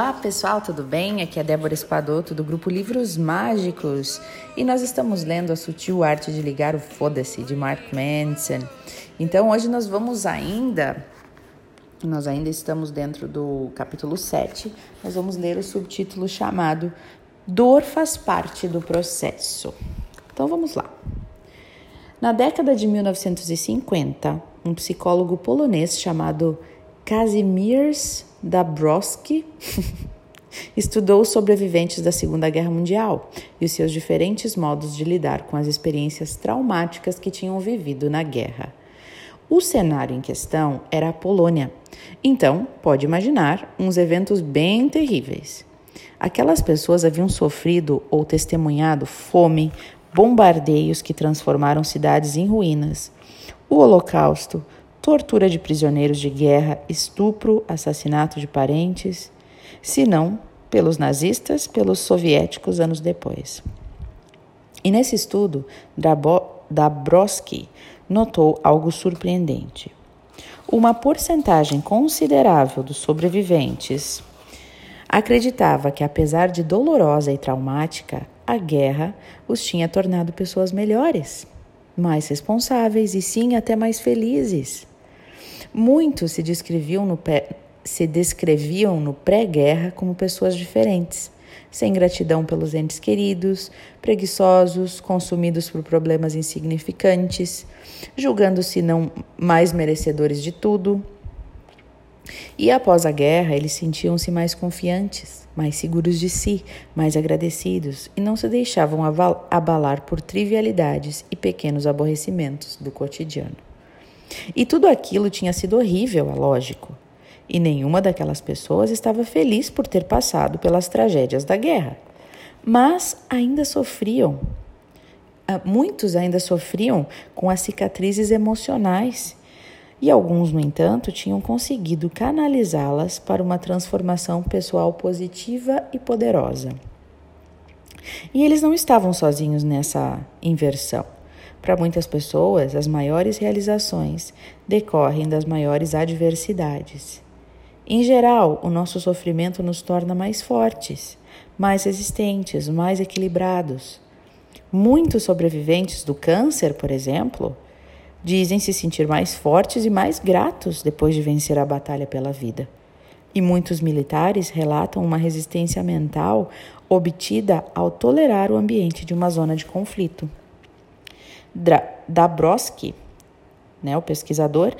Olá pessoal, tudo bem? Aqui é Débora Espadoto do grupo Livros Mágicos e nós estamos lendo A Sutil Arte de Ligar o Foda-se de Mark Manson. Então hoje nós vamos ainda, nós ainda estamos dentro do capítulo 7, nós vamos ler o subtítulo chamado Dor faz parte do processo. Então vamos lá. Na década de 1950, um psicólogo polonês chamado Kazimierz Dabrowski estudou os sobreviventes da Segunda Guerra Mundial e os seus diferentes modos de lidar com as experiências traumáticas que tinham vivido na guerra. O cenário em questão era a Polônia. Então, pode imaginar uns eventos bem terríveis. Aquelas pessoas haviam sofrido ou testemunhado fome, bombardeios que transformaram cidades em ruínas, o Holocausto, tortura de prisioneiros de guerra, estupro, assassinato de parentes, se não pelos nazistas, pelos soviéticos anos depois. E nesse estudo, Dabrowski notou algo surpreendente. Uma porcentagem considerável dos sobreviventes acreditava que, apesar de dolorosa e traumática, a guerra os tinha tornado pessoas melhores, mais responsáveis e sim até mais felizes. Muitos se descreviam no, se descreviam no pré-guerra como pessoas diferentes, sem gratidão pelos entes queridos, preguiçosos, consumidos por problemas insignificantes, julgando-se não mais merecedores de tudo. E após a guerra, eles sentiam-se mais confiantes, mais seguros de si, mais agradecidos e não se deixavam abalar por trivialidades e pequenos aborrecimentos do cotidiano. E tudo aquilo tinha sido horrível, é lógico. E nenhuma daquelas pessoas estava feliz por ter passado pelas tragédias da guerra. Mas ainda sofriam. Ah, muitos ainda sofriam com as cicatrizes emocionais. E alguns, no entanto, tinham conseguido canalizá-las para uma transformação pessoal positiva e poderosa. E eles não estavam sozinhos nessa inversão. Para muitas pessoas, as maiores realizações decorrem das maiores adversidades. Em geral, o nosso sofrimento nos torna mais fortes, mais resistentes, mais equilibrados. Muitos sobreviventes do câncer, por exemplo, dizem se sentir mais fortes e mais gratos depois de vencer a batalha pela vida. E muitos militares relatam uma resistência mental obtida ao tolerar o ambiente de uma zona de conflito. Dabrowski, né, o pesquisador,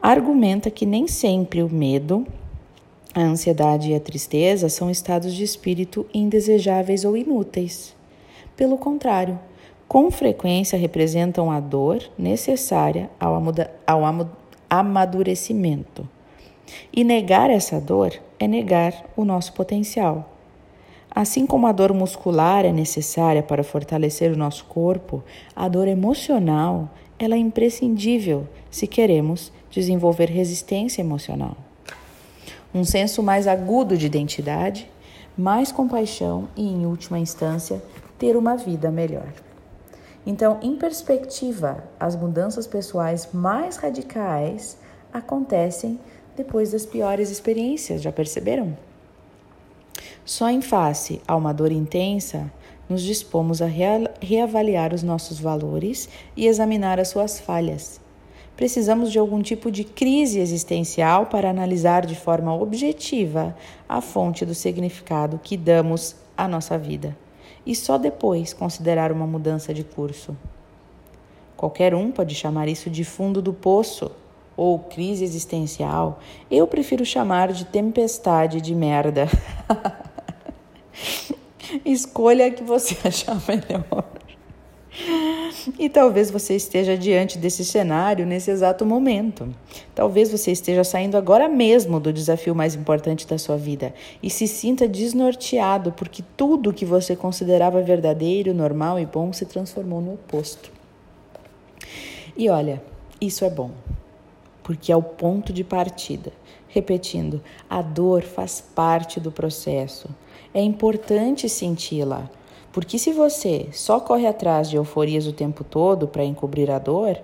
argumenta que nem sempre o medo, a ansiedade e a tristeza são estados de espírito indesejáveis ou inúteis. Pelo contrário, com frequência representam a dor necessária ao, ao amadurecimento. E negar essa dor é negar o nosso potencial. Assim como a dor muscular é necessária para fortalecer o nosso corpo, a dor emocional ela é imprescindível se queremos desenvolver resistência emocional. Um senso mais agudo de identidade, mais compaixão e, em última instância, ter uma vida melhor. Então, em perspectiva, as mudanças pessoais mais radicais acontecem depois das piores experiências, já perceberam? Só em face a uma dor intensa, nos dispomos a reavaliar os nossos valores e examinar as suas falhas. Precisamos de algum tipo de crise existencial para analisar de forma objetiva a fonte do significado que damos à nossa vida e só depois considerar uma mudança de curso. Qualquer um pode chamar isso de fundo do poço ou crise existencial. Eu prefiro chamar de tempestade de merda. Escolha a que você achar melhor. E talvez você esteja diante desse cenário nesse exato momento. Talvez você esteja saindo agora mesmo do desafio mais importante da sua vida e se sinta desnorteado porque tudo que você considerava verdadeiro, normal e bom se transformou no oposto. E olha, isso é bom, porque é o ponto de partida. Repetindo, a dor faz parte do processo. É importante senti-la, porque se você só corre atrás de euforias o tempo todo para encobrir a dor,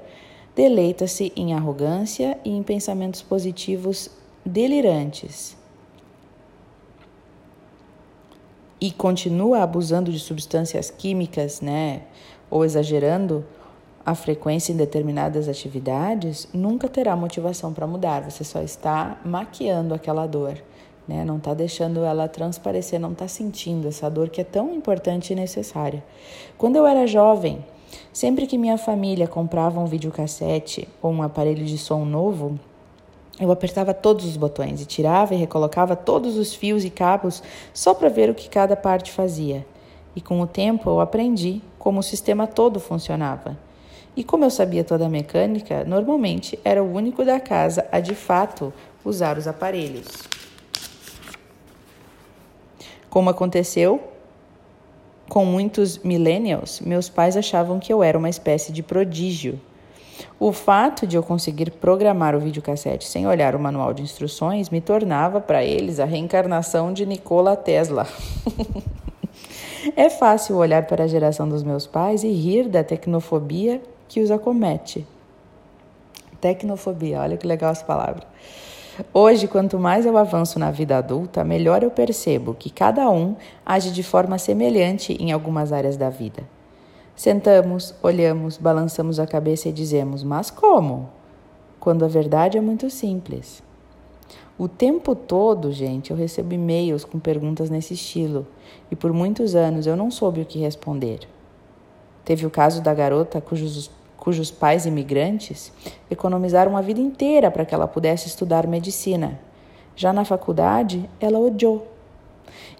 deleita-se em arrogância e em pensamentos positivos delirantes. e continua abusando de substâncias químicas, né, ou exagerando a frequência em determinadas atividades, nunca terá motivação para mudar. Você só está maquiando aquela dor, né? Não está deixando ela transparecer, não está sentindo essa dor que é tão importante e necessária. Quando eu era jovem, sempre que minha família comprava um videocassete ou um aparelho de som novo, eu apertava todos os botões e tirava e recolocava todos os fios e cabos só para ver o que cada parte fazia. E com o tempo eu aprendi como o sistema todo funcionava. E como eu sabia toda a mecânica, normalmente era o único da casa a de fato usar os aparelhos. Como aconteceu com muitos millennials, meus pais achavam que eu era uma espécie de prodígio o fato de eu conseguir programar o videocassete sem olhar o manual de instruções me tornava para eles a reencarnação de Nikola Tesla. é fácil olhar para a geração dos meus pais e rir da tecnofobia que os acomete. Tecnofobia, olha que legal essa palavra. Hoje, quanto mais eu avanço na vida adulta, melhor eu percebo que cada um age de forma semelhante em algumas áreas da vida. Sentamos, olhamos, balançamos a cabeça e dizemos: Mas como? Quando a verdade é muito simples. O tempo todo, gente, eu recebo e-mails com perguntas nesse estilo e por muitos anos eu não soube o que responder. Teve o caso da garota cujos, cujos pais imigrantes economizaram a vida inteira para que ela pudesse estudar medicina. Já na faculdade, ela odiou.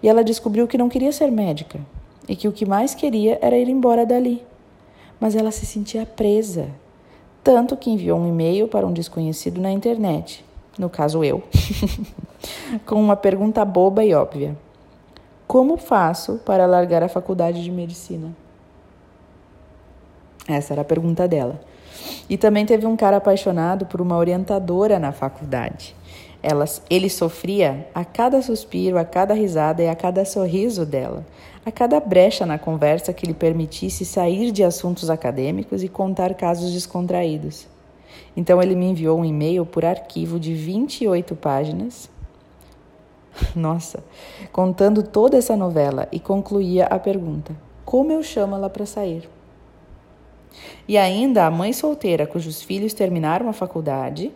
E ela descobriu que não queria ser médica, e que o que mais queria era ir embora dali. Mas ela se sentia presa, tanto que enviou um e-mail para um desconhecido na internet, no caso eu, com uma pergunta boba e óbvia: Como faço para largar a faculdade de medicina? Essa era a pergunta dela. E também teve um cara apaixonado por uma orientadora na faculdade. Ela, ele sofria a cada suspiro, a cada risada e a cada sorriso dela, a cada brecha na conversa que lhe permitisse sair de assuntos acadêmicos e contar casos descontraídos. Então ele me enviou um e-mail por arquivo de 28 páginas. Nossa, contando toda essa novela e concluía a pergunta: como eu chamo ela para sair? E ainda a mãe solteira cujos filhos terminaram a faculdade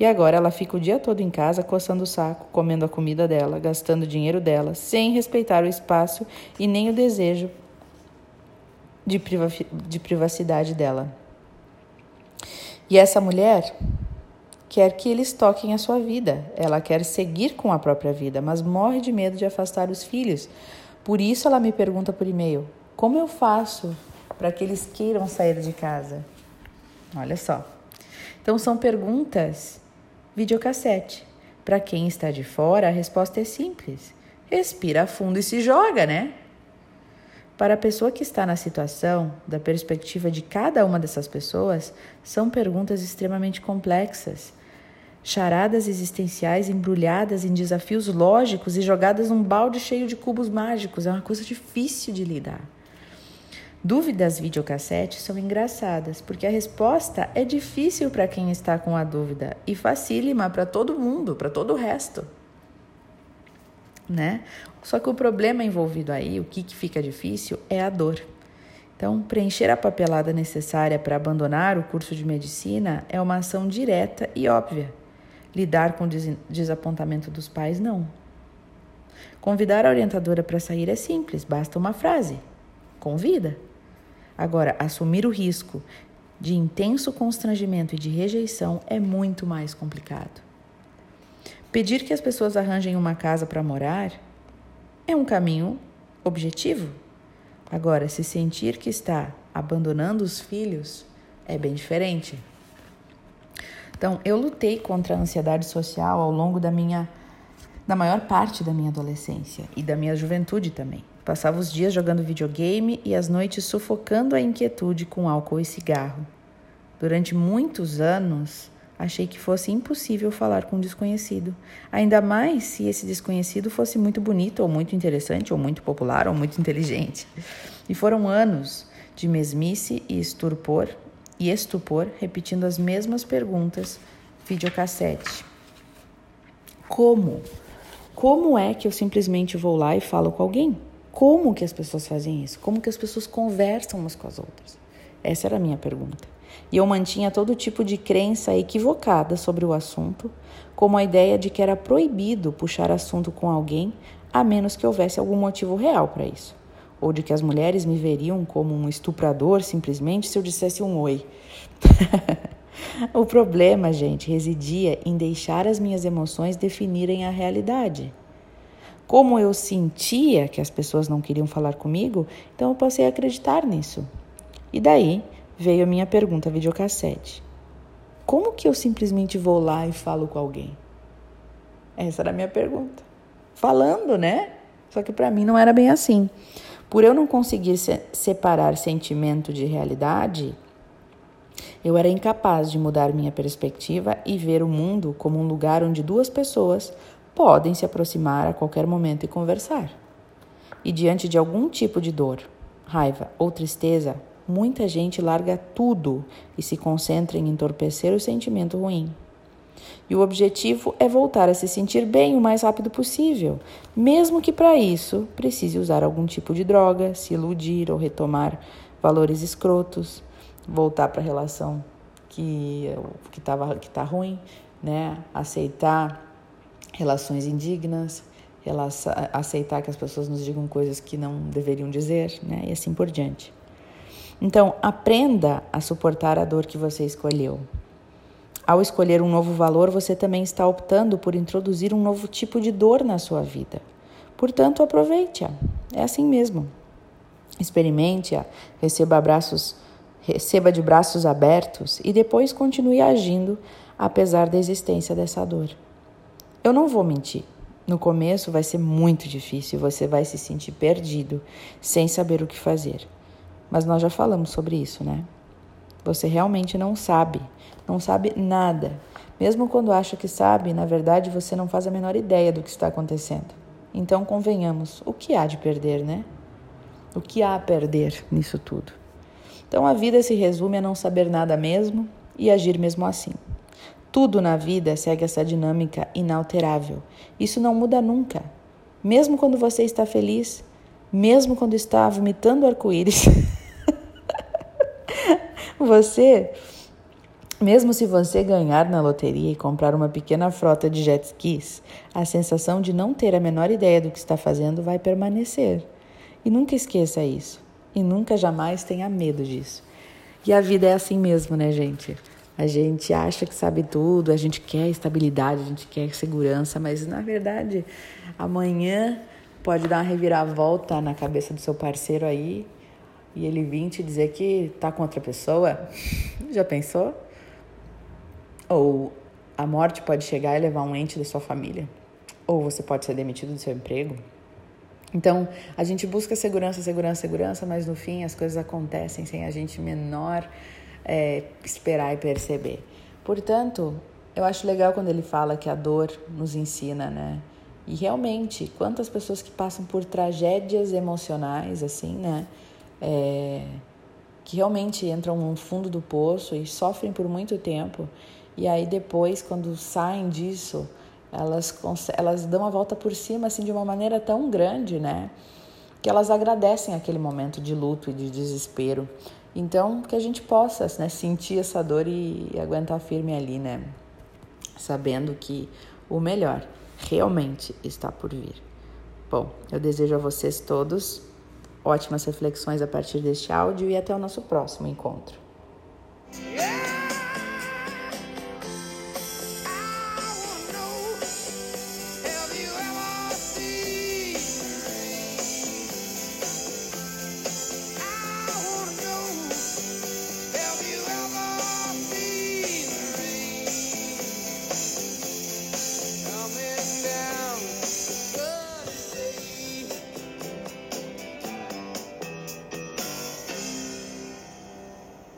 e agora ela fica o dia todo em casa coçando o saco, comendo a comida dela, gastando o dinheiro dela, sem respeitar o espaço e nem o desejo de, priva de privacidade dela. E essa mulher quer que eles toquem a sua vida. Ela quer seguir com a própria vida, mas morre de medo de afastar os filhos. Por isso ela me pergunta por e-mail: como eu faço para que eles queiram sair de casa? Olha só. Então são perguntas videocassete. Para quem está de fora, a resposta é simples: respira fundo e se joga, né? Para a pessoa que está na situação, da perspectiva de cada uma dessas pessoas, são perguntas extremamente complexas. Charadas existenciais embrulhadas em desafios lógicos e jogadas num balde cheio de cubos mágicos. É uma coisa difícil de lidar. Dúvidas videocassete são engraçadas, porque a resposta é difícil para quem está com a dúvida e facílima para todo mundo, para todo o resto. Né? Só que o problema envolvido aí, o que, que fica difícil, é a dor. Então, preencher a papelada necessária para abandonar o curso de medicina é uma ação direta e óbvia. Lidar com o des desapontamento dos pais, não. Convidar a orientadora para sair é simples, basta uma frase: convida. Agora, assumir o risco de intenso constrangimento e de rejeição é muito mais complicado. Pedir que as pessoas arranjem uma casa para morar é um caminho objetivo. Agora, se sentir que está abandonando os filhos é bem diferente. Então, eu lutei contra a ansiedade social ao longo da minha da maior parte da minha adolescência e da minha juventude também. Passava os dias jogando videogame e as noites sufocando a inquietude com álcool e cigarro. Durante muitos anos, achei que fosse impossível falar com um desconhecido, ainda mais se esse desconhecido fosse muito bonito, ou muito interessante, ou muito popular, ou muito inteligente. E foram anos de mesmice e estupor, e estupor repetindo as mesmas perguntas videocassete. Como? Como é que eu simplesmente vou lá e falo com alguém? Como que as pessoas fazem isso? Como que as pessoas conversam umas com as outras? Essa era a minha pergunta. E eu mantinha todo tipo de crença equivocada sobre o assunto, como a ideia de que era proibido puxar assunto com alguém a menos que houvesse algum motivo real para isso, ou de que as mulheres me veriam como um estuprador simplesmente se eu dissesse um oi. o problema, gente, residia em deixar as minhas emoções definirem a realidade. Como eu sentia que as pessoas não queriam falar comigo, então eu passei a acreditar nisso. E daí veio a minha pergunta videocassete. Como que eu simplesmente vou lá e falo com alguém? Essa era a minha pergunta. Falando, né? Só que para mim não era bem assim. Por eu não conseguir se separar sentimento de realidade, eu era incapaz de mudar minha perspectiva e ver o mundo como um lugar onde duas pessoas podem se aproximar a qualquer momento e conversar. E diante de algum tipo de dor, raiva ou tristeza, muita gente larga tudo e se concentra em entorpecer o sentimento ruim. E o objetivo é voltar a se sentir bem o mais rápido possível, mesmo que para isso precise usar algum tipo de droga, se iludir ou retomar valores escrotos, voltar para a relação que que tava que tá ruim, né? Aceitar relações indignas, aceitar que as pessoas nos digam coisas que não deveriam dizer, né? E assim por diante. Então, aprenda a suportar a dor que você escolheu. Ao escolher um novo valor, você também está optando por introduzir um novo tipo de dor na sua vida. Portanto, aproveite-a. É assim mesmo. Experimente-a, receba abraços, receba de braços abertos e depois continue agindo apesar da existência dessa dor. Eu não vou mentir. No começo vai ser muito difícil, você vai se sentir perdido, sem saber o que fazer. Mas nós já falamos sobre isso, né? Você realmente não sabe, não sabe nada. Mesmo quando acha que sabe, na verdade você não faz a menor ideia do que está acontecendo. Então, convenhamos, o que há de perder, né? O que há a perder nisso tudo? Então, a vida se resume a não saber nada mesmo e agir mesmo assim. Tudo na vida segue essa dinâmica inalterável. Isso não muda nunca. Mesmo quando você está feliz, mesmo quando está vomitando arco-íris, você, mesmo se você ganhar na loteria e comprar uma pequena frota de jet skis, a sensação de não ter a menor ideia do que está fazendo vai permanecer. E nunca esqueça isso. E nunca jamais tenha medo disso. E a vida é assim mesmo, né, gente? A gente acha que sabe tudo, a gente quer estabilidade, a gente quer segurança, mas na verdade, amanhã pode dar uma reviravolta na cabeça do seu parceiro aí e ele vir te dizer que tá com outra pessoa. Já pensou? Ou a morte pode chegar e levar um ente da sua família. Ou você pode ser demitido do seu emprego. Então, a gente busca segurança, segurança, segurança, mas no fim as coisas acontecem sem a gente menor é, esperar e perceber. Portanto, eu acho legal quando ele fala que a dor nos ensina, né? E realmente, quantas pessoas que passam por tragédias emocionais, assim, né? É, que realmente entram no fundo do poço e sofrem por muito tempo. E aí depois, quando saem disso, elas, elas dão a volta por cima, assim, de uma maneira tão grande, né? Que elas agradecem aquele momento de luto e de desespero. Então, que a gente possa né, sentir essa dor e, e aguentar firme ali, né? Sabendo que o melhor realmente está por vir. Bom, eu desejo a vocês todos ótimas reflexões a partir deste áudio e até o nosso próximo encontro.